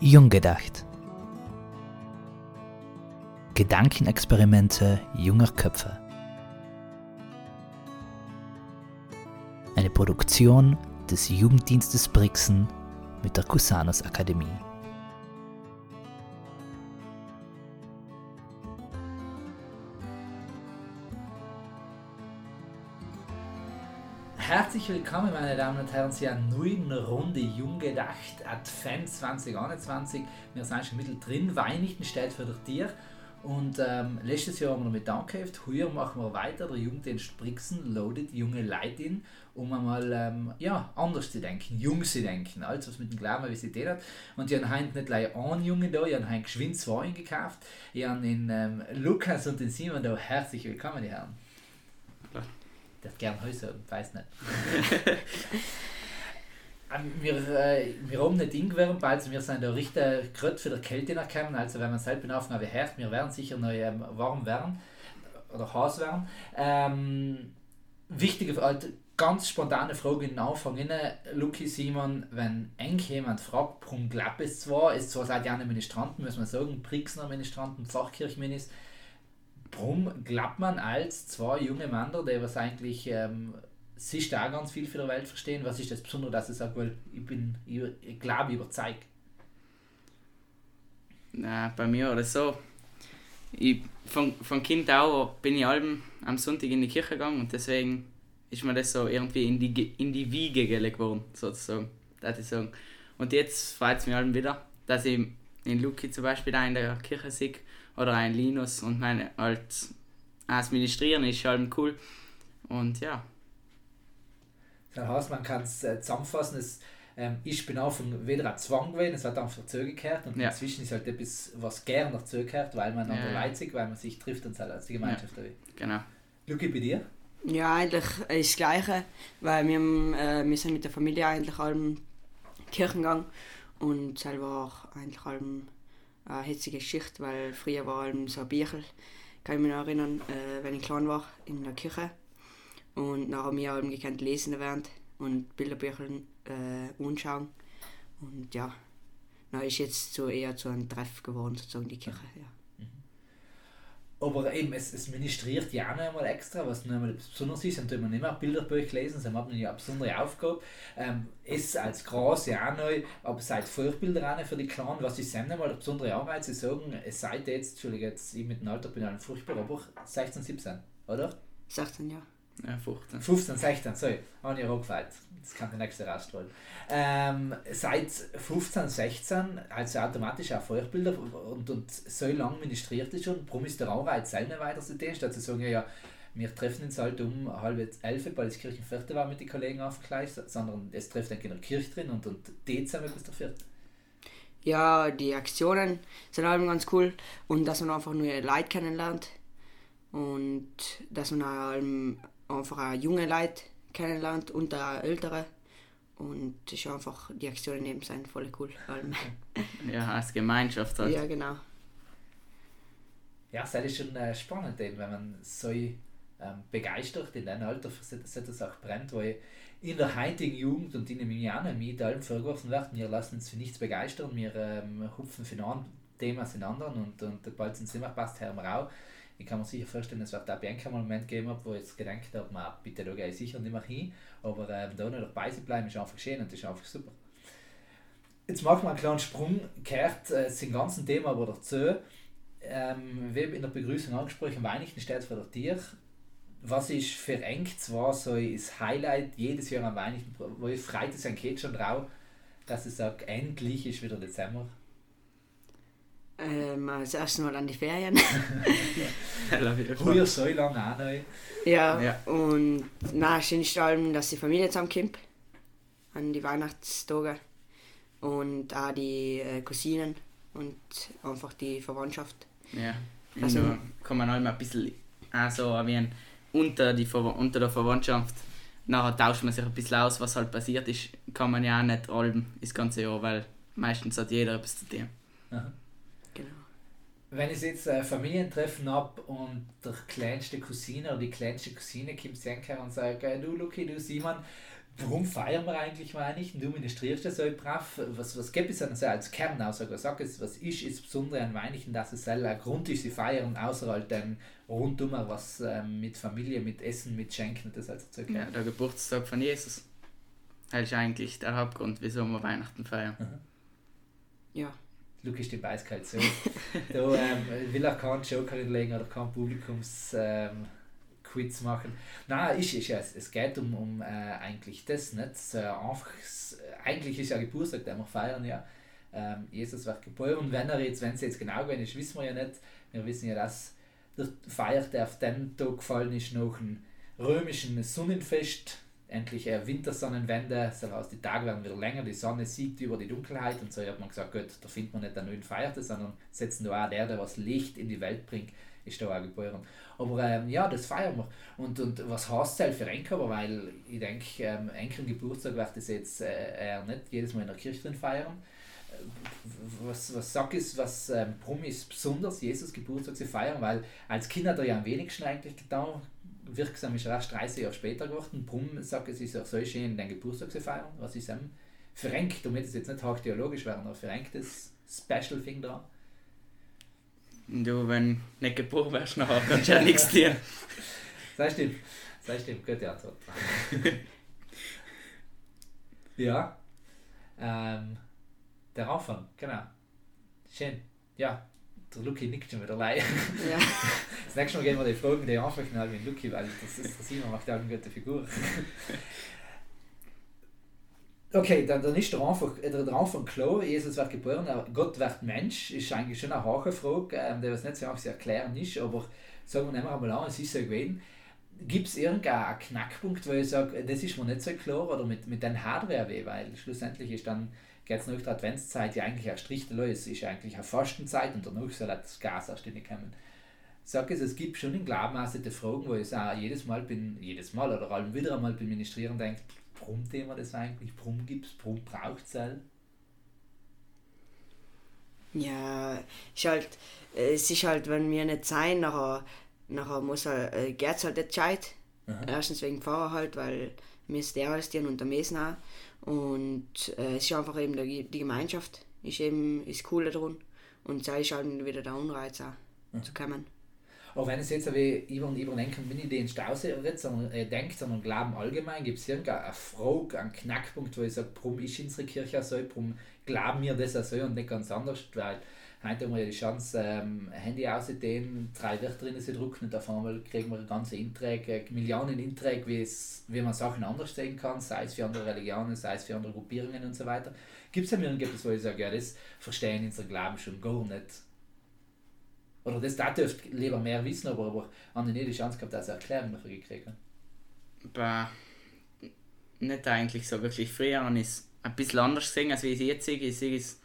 Jung gedacht. Gedankenexperimente junger Köpfe. Eine Produktion des Jugenddienstes Brixen mit der Cusanus Akademie. Herzlich willkommen, meine Damen und Herren, zu einer neuen Runde Jung gedacht, Advent 2021. Wir sind schon mittendrin, Weihnachten steht für dir. Und ähm, letztes Jahr haben wir mit angeheft, heuer machen wir weiter, der Jugenddienst Brixen loadet junge Leute in, um einmal ähm, ja, anders zu denken, jung zu denken, als was mit dem Glauben wie sie hat. Und ich habe heute nicht gleich einen Jungen da, ich habe heute geschwind zwei gekauft. Ich habe den ähm, Lukas und den Simon da. Herzlich willkommen, die Herren. Der hat gern Häuser, weiß nicht. Ähm, wir, äh, wir haben nicht ingewärmt, also wir sind da richtig gerade für die Kälte gekommen. Also wenn man selbst benaufnahme hört, wir werden sicher noch ähm, warm werden oder heiß werden. Ähm, wichtige, halt, ganz spontane Frage in den Anfang. Luki Simon, wenn eng jemand fragt, warum klappt es zwar, ist zwar seit Jahren Ministranten, muss man sagen, Brixner Ministranten, Pfarrkirchminister, warum glaubt man als zwei junge Männer, die was eigentlich ähm, sich da ganz viel für die Welt verstehen, was ist das Besondere, dass ich sage, weil ich bin, ich, ich glaube, überzeugt? Na, bei mir oder so. Ich, von, von Kind auch bin ich allem am Sonntag in die Kirche gegangen und deswegen ist mir das so irgendwie in die, in die Wiege gelegt worden, sozusagen. Das ich sagen. Und jetzt freut es mich allem wieder, dass ich in Luki zum Beispiel da in der Kirche sehe oder ein Linus und meine als Administrieren ist allem cool. Und ja. Das heißt, man kann es äh, zusammenfassen, es, ähm, ich bin auch von weder ein Zwang gewesen, es hat einfach dazugekehrt und ja. inzwischen ist halt etwas, was gerne dazugehört, weil man ja, ja. Leipzig, weil man sich trifft und als die Gemeinschaft ja. Genau. Luki, bei dir? Ja, eigentlich ist das Gleiche, weil wir, äh, wir sind mit der Familie eigentlich allem Kirchengang und selber auch eigentlich allem eine hitzige Geschichte, weil früher war allem so ein Bierchen, kann ich mich noch erinnern, äh, wenn ich klein war, in der Kirche. Und dann haben wir allem gekannt lesen während und Bilderbücher äh, anschauen. Und ja, dann ist jetzt so eher zu einem Treff geworden, sozusagen die Kirche. Ja. Aber eben, es, es ministriert ja auch noch einmal extra, was noch einmal besonders ist, und wenn man nicht mehr Bilderbücher lesen, dann hat man ja eine besondere Aufgabe. Ähm, es als Gras ja auch neu, aber seit Vorbilder auch für die Kleinen, was ist dann einmal eine besondere Arbeit? Sie sagen, es seid jetzt, Entschuldigung, jetzt ich mit dem Alter bin ein furchtbar, aber 16, 17, oder? 16, ja. Ja, 15. 15, 16, sorry, habe ich auch gefällt. Das kann der nächste rausstrahlen. Ähm, seit 15, 16, also automatisch auch Feuerbilder und, und so lange ministriert es schon, warum ist der Anreiz selten weiter zu tun, statt zu sagen, ja, wir treffen uns halt um halb elf, weil das Kirchenvierte war mit den Kollegen aufgleich, sondern es trifft dann in der Kirche drin und, und die zusammen bis der Vierte. Ja, die Aktionen sind halt ganz cool und dass man einfach nur Leute kennenlernt und dass man halt einfach auch junge Leute kennenlernt und auch ältere. Und das ist einfach, die Aktionen neben sind voll cool. ja, als Gemeinschaft halt. Ja, genau. Ja, das ist schon äh, spannend, wenn man so ähm, begeistert in einem Alter für etwas auch brennt, weil in der heutigen Jugend und in den Jahren mit allem vorgeworfen wird, wir lassen uns für nichts begeistern, wir ähm, hupfen für ein Thema in anderen und, und bald sind sie immer passt, Herr Rau ich kann mir sicher vorstellen, es wird auch mal einen Moment geben, wo ich jetzt gedacht habe, man, bitte da gehe ich sicher nicht mehr hin, aber ähm, da noch dabei zu bleiben ist einfach schön und das ist einfach super. Jetzt machen wir einen kleinen Sprung, kehrt äh, zum ganzen Thema aber dazu. Ähm, wie in der Begrüßung angesprochen, Weihnachten steht vor der Tür. Was ist für eng zwar so das Highlight jedes Jahr am Weihnachten, wo ich freut es ein Kind schon drauf, dass ich sage, endlich ist wieder Dezember ähm, das erste Mal an die Ferien. Früher so lange auch noch. Ja, ja. und na schönst allem, dass die Familie zusammenkommt. An die Weihnachtstage. Und auch die äh, Cousinen und einfach die Verwandtschaft. Ja, also da kann man halt mal ein bisschen also erwähnen, unter, die, unter der Verwandtschaft. Nachher tauscht man sich ein bisschen aus, was halt passiert ist. Kann man ja auch nicht allem das ganze Jahr, weil meistens hat jeder etwas zu tun. Aha. Wenn ich jetzt ein Familientreffen habe und der kleinste Cousine oder die kleinste Cousine kommt zu und sagt, du Luki, du Simon, warum feiern wir eigentlich mal nicht? Du ministrierst ja so brav. Was, was gibt es also als Kernaussage? Was sag es, was ist das Besondere an Weihnachten, dass es selber ein Grund ist, sie feiern, außer halt dann rundum was ähm, mit Familie, mit Essen, mit Schenken, das also zu Ja, der Geburtstag von Jesus. Das ist eigentlich der Hauptgrund, wieso wir Weihnachten feiern. Mhm. Ja. Lukas ist die Weißkeit so. da ähm, will er keinen Joker legen oder kein Publikums. Ähm, Quiz machen. Nein, ist, ist ja, es geht um, um äh, eigentlich das, nicht? So einfach, eigentlich ist ja Geburtstag, den wir feiern, ja. Ähm, Jesus wird geboren und wenn er jetzt, wenn es jetzt genau gewesen ist, wissen wir ja nicht. Wir wissen ja, dass der Feier, der auf den Tag gefallen ist, noch ein römischen Sonnenfest, endlich eine Wintersonnenwende, das heißt, die Tage werden wieder länger, die Sonne siegt über die Dunkelheit und so hat man gesagt, gut, da findet man nicht einen neuen Feiertag, sondern setzen da auch der, der was Licht in die Welt bringt, ist da auch geboren. Aber ähm, ja, das feiern wir. Und, und was heißt es für Enker? Weil ich denke, ähm, Enker Geburtstag wird das jetzt äh, eher nicht jedes Mal in der Kirche drin feiern. Äh, was, was sag ich, was ähm, Prum ist besonders, Jesus Geburtstag zu feiern, weil als Kind hat er ja am wenigsten eigentlich getan. Wirksam ist er erst 30 Jahre später geworden. Prum sagt, es ist auch so schön, den Geburtstag zu feiern. Was ist ähm, verrenkt, damit es jetzt nicht hochtheologisch werden, aber verrenktes Special Thing da. Du, wenn nicht geboren wärst, nachher kannst du ja nichts tun. Das stimmt. Das stimmt, gute Antwort. ja. Ähm, der Anfang, genau. Schön. Ja, der Luki nickt schon wieder allein. Ja. Das nächste Mal gehen wir die Fragen, die anfangen halt mit Luki, weil das ist der Simon macht ja eine gute Figur. Okay, dann, dann ist der Anfang, äh, der Anfang klar, Jesus wird geboren, Gott wird Mensch, ist eigentlich schon eine Hachenfrage, ähm, der was nicht so einfach zu erklären ist, aber sagen wir wir einmal an, es ist so gewesen. Gibt es irgendeinen Knackpunkt, wo ich sage, das ist mir nicht so klar, oder mit, mit den Hardware weh, weil schlussendlich ist dann, geht es nach der Adventszeit ja eigentlich erst richtig los, es ist eigentlich eine Fastenzeit und danach soll das Gas erst kommen. Sag es, es gibt schon in Glauben die Fragen, wo ich auch jedes Mal bin, jedes Mal oder allem wieder einmal beim Ministrieren denke, Brumm-Thema das eigentlich? Brumm gibt es, Brumm braucht es halt. Ja, ist halt, es ist halt, wenn wir nicht sein, nachher, nachher muss er, äh, geht's halt nicht gescheit. Erstens wegen Fahrer halt, weil wir ist der als und der Mesen auch. Und äh, es ist einfach eben die, die Gemeinschaft, ist eben ist cool daran. Und da ist halt wieder der Unreiz auch mhm. zu kommen. Auch wenn es jetzt wie über und über denken, wenn ich den Stausee nicht sondern äh, denkt, sondern glauben allgemein, gibt es irgendeine Frage, einen Knackpunkt, wo ich sage, warum ist unsere Kirche so, warum glauben wir das so und nicht ganz anders, weil heute haben wir ja die Chance, ähm, Handy auszudehnen, drei Wörter drin zu drucken und auf einmal kriegen wir ganze Inträge, Millionen Inträge, wie, man Sachen anders sehen kann, sei es für andere Religionen, sei es für andere Gruppierungen und so weiter. Gibt es ja irgendetwas, wo ich sage, ja, das verstehen unser Glauben schon gar nicht oder das da dürft lieber mehr wissen, aber, aber haben nie die Chance gehabt, dass er Erklärung dafür gekriegt. Bah, nicht eigentlich so wirklich. Früher habe ich es ein bisschen anders gesehen, als wie ich es jetzt sehe. Ich sehe es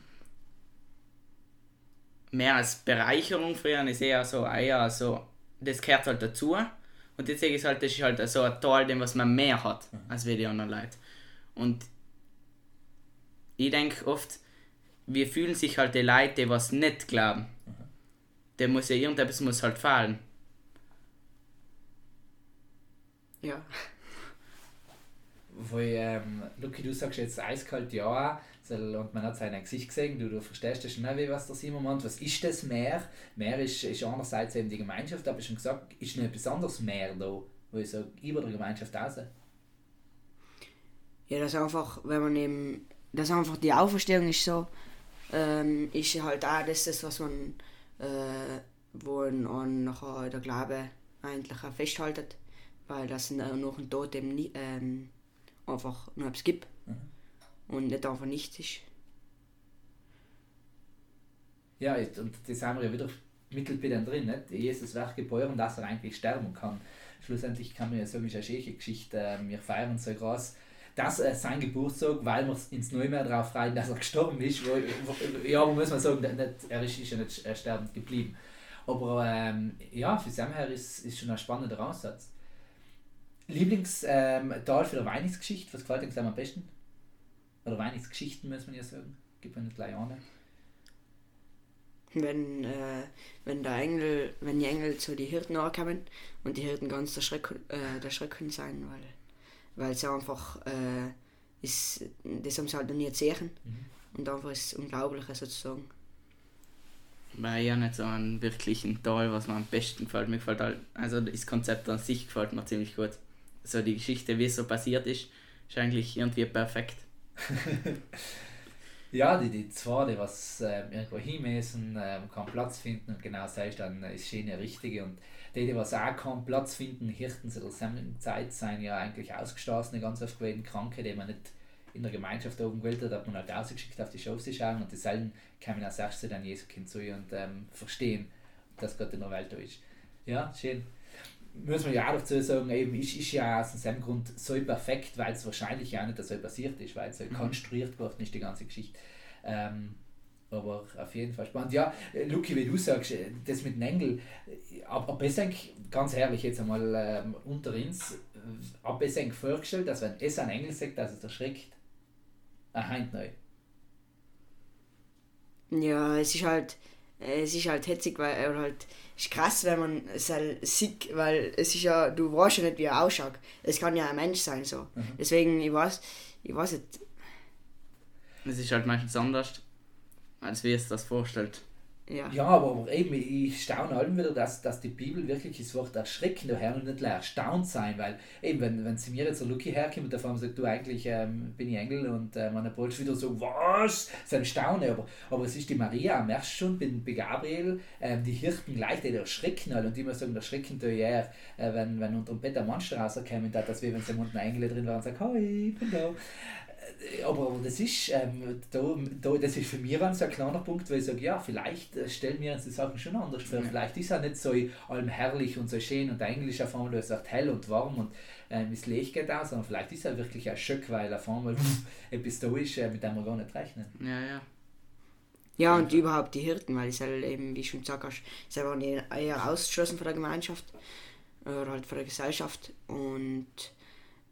mehr als Bereicherung. Früher es eher so, ah ja, so, das gehört halt dazu. Und jetzt sehe ich es halt, das ist halt so ein Teil, dem was man mehr hat, mhm. als wie die anderen Leute. Und ich denke oft, wir fühlen sich halt die Leute, die was nicht glauben der muss ja irgendetwas muss halt fallen. Ja. Weil, ähm, Luki, du sagst jetzt eiskalt ja, und man hat sein Gesicht gesehen, du, du verstehst das schnell, was der Simon meint. Was ist das Meer? Meer ist, ist einerseits eben die Gemeinschaft, aber schon gesagt, ist noch etwas anderes Meer da, wo ich sage, über der Gemeinschaft raus. Ja, das einfach, wenn man eben, das einfach die Auferstehung ist so, ähm, ist halt auch das, das was man äh, wo an nachher der Glaube eigentlich auch festhaltet, weil das nach dem Tod eben nie, ähm, einfach nur etwas gibt. Und nicht einfach nichts ist. Ja, und das haben wir ja wieder Mittelbild drin, nicht? Jesus wird geboren, dass er eigentlich sterben kann. Schlussendlich kann man ja sagen, ist eine schöne Geschichte, ähm, wir feiern so groß dass äh, sein Geburtstag, weil wir ins Neumeer darauf freuen, dass er gestorben ist. Wo, wo, ja, muss man sagen, nicht, er ist, ja nicht sterbend geblieben. Aber ähm, ja, für Sam her ist, ist schon ein spannender Aussatz. Lieblingstal ähm, für die Weihnachtsgeschichte, was gefällt dir am besten? Oder Weihnachtsgeschichten, muss man ja sagen. Gibt man nicht gleich an. Wenn, äh, wenn, der Engel, wenn die Engel zu den Hirten ankommen und die Hirten ganz erschrecken, äh, erschrecken sein, weil weil es einfach äh, ist, das haben sie halt noch nie gesehen Mhm. und einfach ist das Unglaubliche sozusagen. Weil ja nicht so einen wirklichen Teil, was mir am besten gefällt. Mir gefällt halt, also das Konzept an sich gefällt mir ziemlich gut. So die Geschichte, wie es so passiert ist, ist eigentlich irgendwie perfekt. Ja, die, die zwei, die was ähm, irgendwo hinmessen, ähm, kann Platz finden und genau ist dann ist schön der Richtige. Und die, die was auch keinen Platz finden, Hirten zu der Zeit sind ja eigentlich ausgestoßene, ganz oft gewesen, Kranke, die man nicht in der Gemeinschaft oben gewählt hat, hat man halt ausgeschickt auf die Shows zu schauen und dieselben kamen als erstes dann Jesu Kind zu und ähm, verstehen, dass Gott in der Welt da ist. Ja, schön. Muss man ja auch dazu sagen, eben ist, ist ja aus diesem Grund so perfekt, weil es wahrscheinlich auch nicht so passiert ist, weil es so Mhm. konstruiert worden ist, die ganze Geschichte. Ähm, aber auf jeden Fall spannend. Ja, äh, Luki, wie du sagst, äh, das mit dem Engel, äh, ab, ab es eigentlich, ganz ehrlich jetzt einmal ähm, unter uns, ab es eigentlich vorgestellt, dass wenn es ein Engel sagt, dass es erschreckt, ein Heint neu. Ja, es ist halt, es ist halt hetzig, weil oder halt ist krass, wenn man es halt sieht, weil es ist ja, du weißt ja nicht, wie er ausschaut. Es kann ja ein Mensch sein so. Mhm. Deswegen, ich weiß, ich weiß nicht. Es ist halt meistens anders, als wie es das vorstellt. Ja. Ja, aber, eben, ich staune allem wieder, dass, dass die Bibel wirklich das Wort erschrecken daher und nicht erstaunt sein, weil eben, wenn, wenn sie mir jetzt so Lucky herkommt und der Form sagt, du eigentlich ähm, bin ich Engel und äh, meine Polsch wieder so, was? Das ist ein Staunen, aber, aber es ist die Maria, merkst du schon, bin bei Gabriel, ähm, die Hirten gleich, die erschrecken halt und die immer sagen, erschrecken da ja, äh, wenn, wenn unter dem Bett ein Monster rauskommen, da, dass wir, wenn sie unten Engel drin waren, sagen, hi, ich bin da. Äh, aber, das ist, ähm, da, da, das ist für mich so ein kleiner Punkt, weil ich sage, ja, vielleicht äh, stellen wir uns die Sachen schon anders vor. Ja. Vielleicht ist er nicht so allem herrlich und so schön und der Englisch auf einmal sagt hell und warm und ähm, das Licht geht aus, sondern vielleicht ist er wirklich ein Schock, weil auf einmal etwas da ist, äh, mit dem wir gar nicht rechnen. Ja, ja. Ja, und überhaupt die Hirten, weil ich halt eben, wie ich schon gesagt hast, sie waren eher ausgeschlossen von der Gemeinschaft oder halt von der Gesellschaft und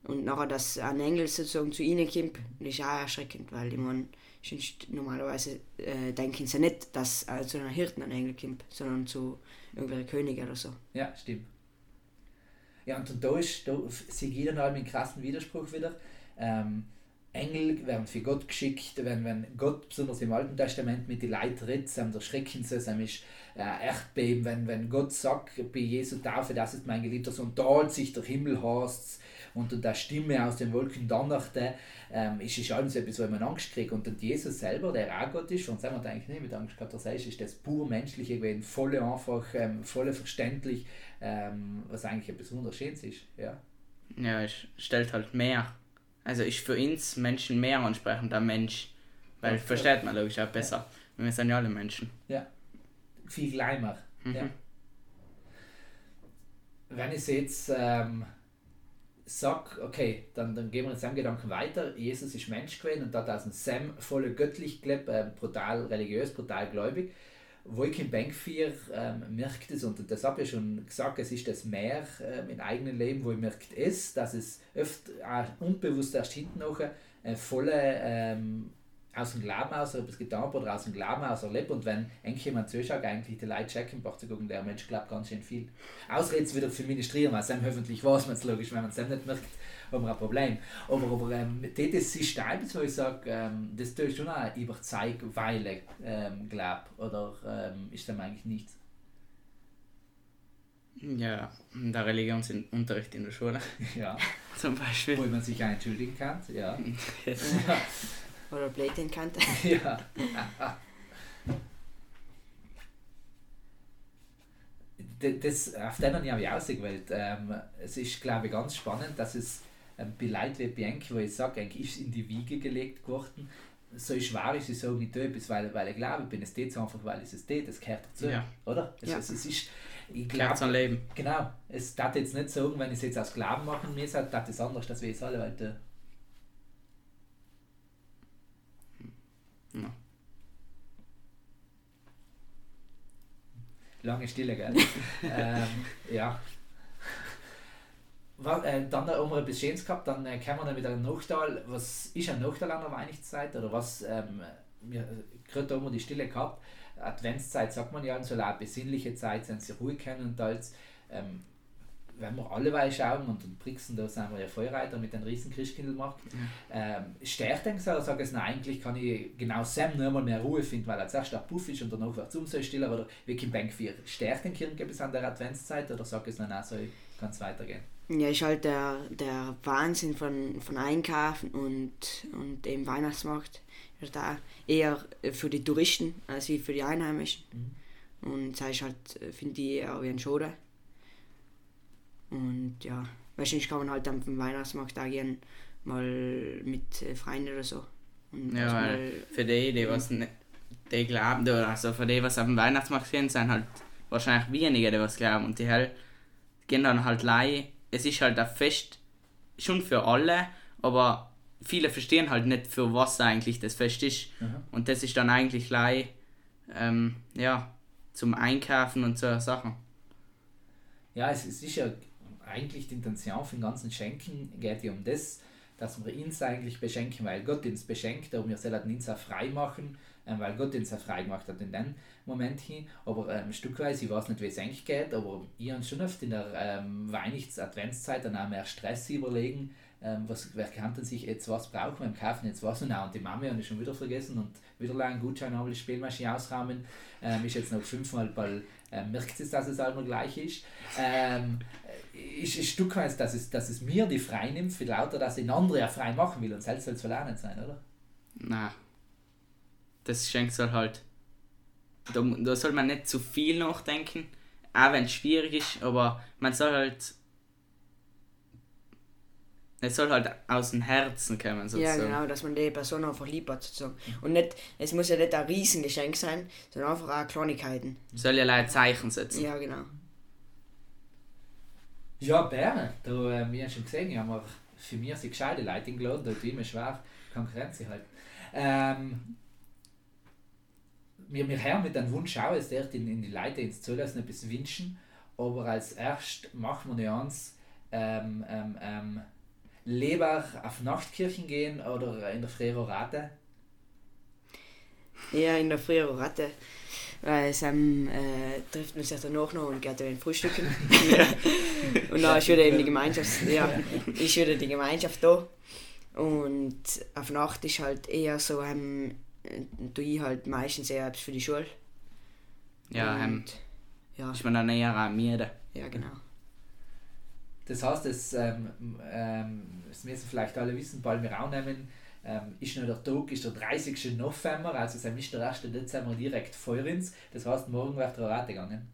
und nachher, dass ein Engel sozusagen zu ihnen kommt, ist auch erschreckend, weil ich meine, sonst normalerweise äh, denken sie nicht, dass äh, zu einer Hirten ein Engel kommt, sondern zu irgendwelchen Königen oder so. Ja, stimmt. Ja, und, da ist, da ich dann halt einen krassen Widerspruch wieder. Ähm, Engel werden für Gott geschickt, wenn, wenn Gott besonders im Alten Testament mit den Leuten redet, dann erschrecken sie, sie ist äh, Erdbeben, wenn, wenn Gott sagt bei Jesu Taufe, das ist mein geliebter Sohn, da hat sich der Himmel hast und der Stimme aus den Wolken donnerte, ähm, ist es alles etwas, wo man Angst kriegt. Und dann Jesus selber, der auch Gott ist, von dem er eigentlich nicht mit Angst gehabt, das heißt, ist das pur menschliche gewesen, voll einfach, ähm, voll verständlich, ähm, was eigentlich etwas wunderschönes ist. Ja. Ja, es stellt halt mehr. Also ist für uns Menschen mehr ansprechend der Mensch. Weil Ja, versteht man logisch auch besser. Wir sind ja alle Menschen. Viel kleiner. Mhm. Ja. Wenn ich jetzt ähm, sage, okay, dann, dann gehen wir jetzt dem Gedanken weiter, Jesus ist Mensch gewesen und hat aus dem Sam voll göttlich gelebt, ähm, brutal religiös, brutal gläubig. Wo ich im Bank 4 ähm, merkt es, und das habe ich schon gesagt, es ist das mehr ähm, im eigenen Leben, wo ich merkt es, dass es oft auch unbewusst erst hinten noch äh, volle ähm, aus dem Glauben aus etwas getan habe oder aus dem Glauben aus erlebt und wenn eigentlich jemand zuschaut, eigentlich die Leute checken, braucht zu gucken, der Mensch glaubt ganz schön viel. Ausreden wieder für Ministrieren, weil Sam hoffentlich weiß man es logisch, wenn man es nicht merkt, haben wir ein Problem. Aber, aber ähm, das etwas, wo ich sage, ähm, das tue ich schon auch über Zeit, weil ich ähm, glaube, oder ähm, ist dem eigentlich nichts. Ja, der Religionsunterricht in der Schule Ja, zum Beispiel. wo man sich entschuldigen kann, ja. Oder Blade Kante. ja. Das, auf den habe ich auch ausgewählt. Ähm, es ist, glaube ich, ganz spannend, dass es ähm, bei Leuten wie Bianchi, wo ich sage, eigentlich ist es in die Wiege gelegt worden. So schwer ist es so nicht etwas, weil, weil ich glaube, ich bin es jetzt einfach, weil es es tät, das gehört dazu. Ja. Oder? Es, Ja. es, es ist, ich Gehört zum glaube, Leben. genau, es darf jetzt nicht sagen, wenn ich es jetzt aus Glauben machen müsste, darf das anders, dass wir es alle weiter. Ja. Lange Stille, gell? ähm, ja. Wa- äh, dann haben wir etwas Schönes gehabt, dann äh, kommen wir dann mit einem Nachteil. Was ist ein Nachteil an der Weihnachtszeit? Oder was? Ähm, wir, gerade da haben wir die Stille gehabt. Adventszeit sagt man ja, auch eine besinnliche Zeit sein, sie ruhig können und als. Ähm, wenn wir alle schauen und in Brixen, da sind wir ja Feuerreiter mit einem riesen Christkindlmarkt, mhm. ähm, stärkt den so, oder sage ich, eigentlich kann ich genau Sam nur mal mehr Ruhe finden, weil er zuerst ein Puff ist und danach wird es umso stiller, oder wie Kim Bank 4, stärkt den Kirchen bis an der Adventszeit, oder sage ich, nein, so kann es weitergehen? Ja, ist halt der, der Wahnsinn von, von Einkaufen und, und dem Weihnachtsmarkt. Ist da eher für die Touristen als wie für die Einheimischen. Mhm. Und das ist halt, finde ich, auch wie ein Schode. Und ja, wahrscheinlich kann man halt am Weihnachtsmarkt da gehen, mal mit äh, Freunden oder so. Und ja, weil für die, die was nicht, die glauben, also für die, was auf dem Weihnachtsmarkt gehen, sind halt wahrscheinlich weniger, die was glauben. Und die halt gehen dann halt leihe. Es ist halt ein Fest schon für alle, aber viele verstehen halt nicht, für was eigentlich das Fest ist. Mhm. Und das ist dann eigentlich leihe, ähm, ja, zum Einkaufen und so Sachen. Ja, es, es ist ja eigentlich die Intention von ganzen Schenken geht ja um das, dass wir uns eigentlich beschenken, weil Gott uns beschenkt, aber wir sollen uns auch frei machen, ähm, weil Gott uns auch frei gemacht hat in dem Moment hin. Aber ähm, stückweise, ich weiß nicht, wie es eigentlich geht, aber ich habe schon oft in der ähm, Weihnachts-Adventszeit dann auch mehr Stress überlegen, ähm, was, wer kann denn sich jetzt was brauchen beim Kaufen, jetzt was und auch. Und die Mama habe ich schon wieder vergessen und wieder lang Gutschein haben die Spielmaschine ausrahmen, ähm, ist jetzt noch fünfmal Ball, ähm, merkt es, dass es immer gleich ist. Ähm, ist ein Stück weit, dass es, dass es mir die frei nimmt, für lauter, dass ich andere ja frei machen will und selbst soll es verlernen sein, oder? Nein. Das schenkt soll halt. Da, da soll man nicht zu viel nachdenken, auch wenn es schwierig ist, aber man soll halt. Es soll halt aus dem Herzen kommen, sozusagen. Ja, genau, dass man die Person einfach lieb hat, sozusagen. Und nicht, es muss ja nicht ein Riesengeschenk sein, sondern einfach auch Kleinigkeiten. Soll ja ein Zeichen setzen. Ja, genau. Ja, Bern, da, äh, wir haben schon gesehen, haben wir für mich sind gescheite Leute eingeladen, da tut immer schwer Konkurrenz halt. Ähm, wir, wir hören mit dem Wunsch auch, es in, in die Leute ins Zulassen bisschen wünschen, aber als erst machen wir uns ähm, ähm, ähm, lieber auf Nachtkirchen gehen oder in der Frero Rate? Ja, in der Frero Rate weil Sam äh, trifft man sich danach noch und geht dann frühstücken. und dann ist wieder eben die Gemeinschaft, ja, ist wieder die Gemeinschaft da. Und auf Nacht ist halt eher so, ähm, tue ich halt meistens eher etwas für die Schule. Ja, und, ähm, ja. ist man dann eher an mir. Ja, genau. Das heißt, das, ähm, ähm, das müssen vielleicht alle wissen, bald wir auch nehmen, ähm, ist noch der Tag, ist der 30. November, also ist der 1. Dezember direkt vor uns. Das heißt, morgen wird der Rate gegangen.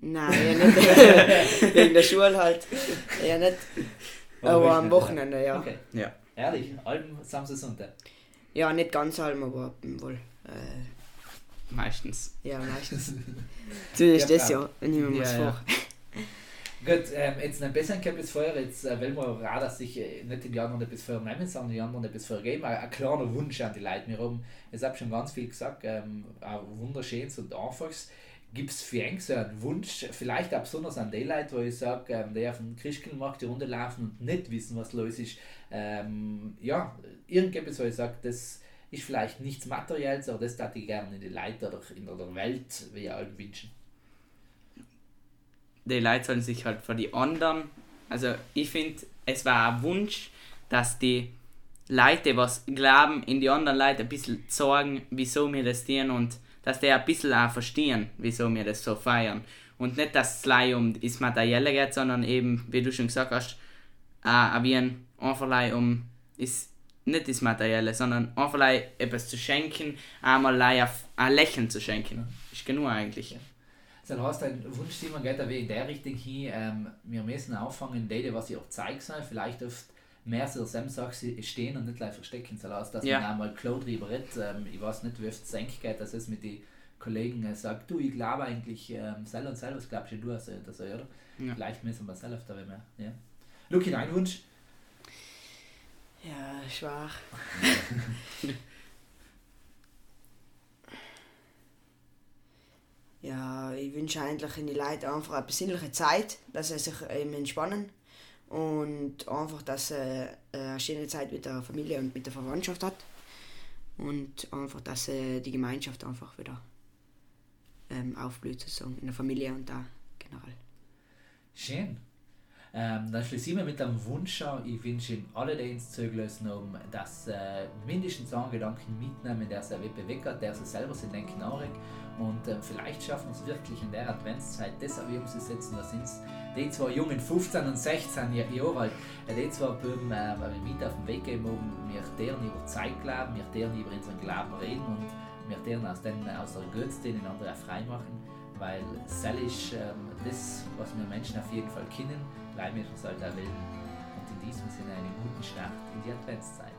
Nein, ja nicht. Wegen der Schule halt. Ja, nicht. Aber am Wochenende, ja. Okay. Ja. Ehrlich, Alben, Samstag, Sonntag? Ja, nicht ganz allem, aber wohl. Äh, meistens. Ja, meistens. Zumindest ja, das ja, wenn ich mir ja, was vor. Gut, ähm, jetzt ein bisschen etwas vorher, jetzt äh, will man auch, dass sich äh, nicht die anderen etwas vorher nehmen, sondern die anderen etwas vorher geben. Ein, ein kleiner Wunsch an die Leute. Wir haben, ich habe schon ganz viel gesagt, ähm, auch wunderschönes und einfaches. Gibt es für so einen Wunsch, vielleicht auch besonders an die Leute, wo ich sage, ähm, die auf dem Christkindlmarkt die Runde laufen und nicht wissen, was los ist. Ähm, ja, irgendetwas, wo ich sage, das ist vielleicht nichts Materielles, aber das würde ich gerne in die Leute oder in der Welt wie halt wünschen die Leute sollen sich halt für die anderen, also ich finde, es war ein Wunsch, dass die Leute, was glauben, in die anderen Leute ein bisschen sagen, wieso wir das tun und dass die ein bisschen auch verstehen, wieso wir das so feiern. Und nicht, dass es gleich um das Materielle geht, sondern eben, wie du schon gesagt hast, auch wie ein einfach um ist nicht das Materielle, sondern einfach etwas zu schenken, einmal ein Lächeln zu schenken. Ist genug eigentlich. Ja. Das heißt, ein Wunsch, Simon, geht in der Richtung hin, ähm, wir müssen anfangen, die, was ich auch zeige, vielleicht oft mehr so Sam-Sachen stehen und nicht gleich verstecken. Das heißt, dass ja. man einmal klar drüber redet. Ähm, ich weiß nicht, wie oft es geht, dass es mit den Kollegen äh, sagt, du, ich glaube eigentlich, ähm, selber und selber, was glaubst du, also, das, oder? Ja. Vielleicht müssen wir selbst da mehr. Ja. Luki, dein Wunsch? Ja, schwach. ja, ich wünsche eigentlich in die Leute einfach eine besinnliche Zeit, dass sie sich eben entspannen und einfach, dass sie eine schöne Zeit mit der Familie und mit der Verwandtschaft hat und einfach, dass die Gemeinschaft einfach wieder ähm, aufblüht sozusagen in der Familie und da generell. Schön. Ähm, dann schließen wir mit einem Wunsch an. Ich wünsche Ihnen alle, die ins zugelassen haben, dass äh, mindestens einen Gedanken mitnehmen, der sie bewegt hat, der sie selber sind denken. Und äh, vielleicht schaffen wir es wirklich in der Adventszeit, das auch umzusetzen. Da sind die zwei Jungen, 15 und 16 Jahre alt, die zwei Buben äh, mit auf den Weg geben haben, wir deren über Zeit glauben, wir deren über unseren Glauben reden und wir deren aus, den, aus der Götze den anderen frei machen weil Sell ist ähm, das, was wir Menschen auf jeden Fall kennen, bleiben wir uns halt erwähnen. Und in diesem Sinne einen guten Start in die Adventszeit.